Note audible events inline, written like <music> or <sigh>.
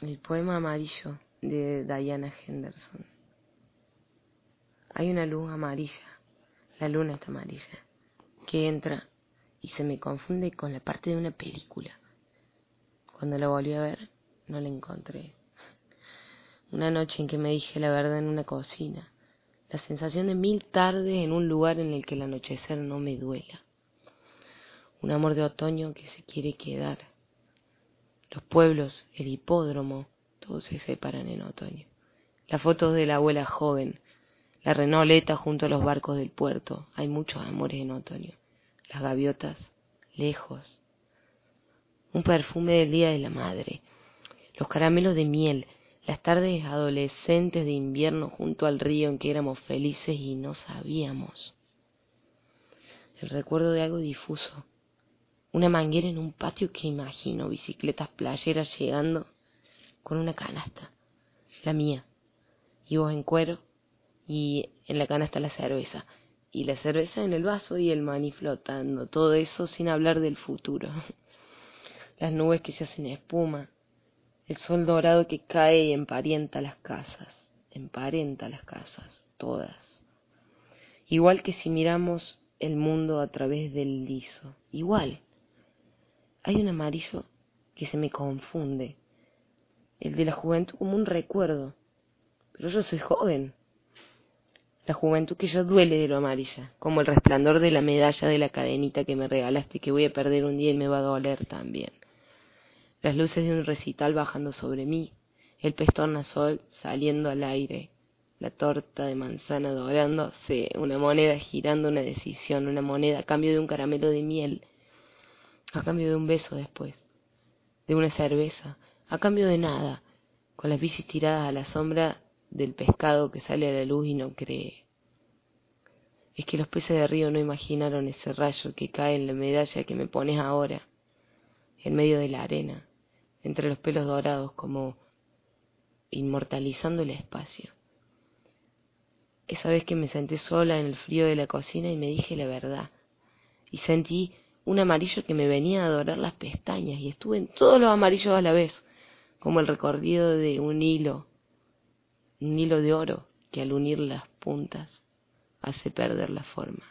El poema amarillo de Diana Henderson. Hay una luz amarilla, la luna está amarilla, que entra y se me confunde con la parte de una película. Cuando la volví a ver, no la encontré. Una noche en que me dije la verdad en una cocina, la sensación de mil tardes en un lugar en el que el anochecer no me duela. Un amor de otoño que se quiere quedar los pueblos, el hipódromo, todos se separan en otoño. Las fotos de la abuela joven, la renoleta junto a los barcos del puerto, hay muchos amores en otoño. Las gaviotas, lejos. Un perfume del día de la madre, los caramelos de miel, las tardes adolescentes de invierno junto al río en que éramos felices y no sabíamos. El recuerdo de algo difuso, una manguera en un patio que imagino, bicicletas playeras llegando con una canasta, la mía, y vos en cuero, y en la canasta la cerveza, y la cerveza en el vaso y el maní flotando, todo eso sin hablar del futuro. <laughs> Las nubes que se hacen espuma, el sol dorado que cae y emparenta las casas, emparenta las casas, todas. Igual que si miramos el mundo a través del liso, igual hay un amarillo que se me confunde, el de la juventud como un recuerdo, pero yo soy joven. La juventud que ya duele de lo amarilla, como el resplandor de la medalla de la cadenita que me regalaste que voy a perder un día y me va a doler también. Las luces de un recital bajando sobre mí, el pez tornasol saliendo al aire, la torta de manzana dorándose, una moneda girando una decisión, una moneda a cambio de un caramelo de miel, a cambio de un beso después, de una cerveza, a cambio de nada, con las bicis tiradas a la sombra del pescado que sale a la luz y no cree. Es que los peces de río no imaginaron ese rayo que cae en la medalla que me pones ahora, en medio de la arena, entre los pelos dorados como inmortalizando el espacio. Esa vez que me senté sola en el frío de la cocina y me dije la verdad, y sentí un amarillo que me venía a dorar las pestañas y estuve en todos los amarillos a la vez, como el recorrido de un hilo, un hilo de oro que al unir las puntas hace perder la forma.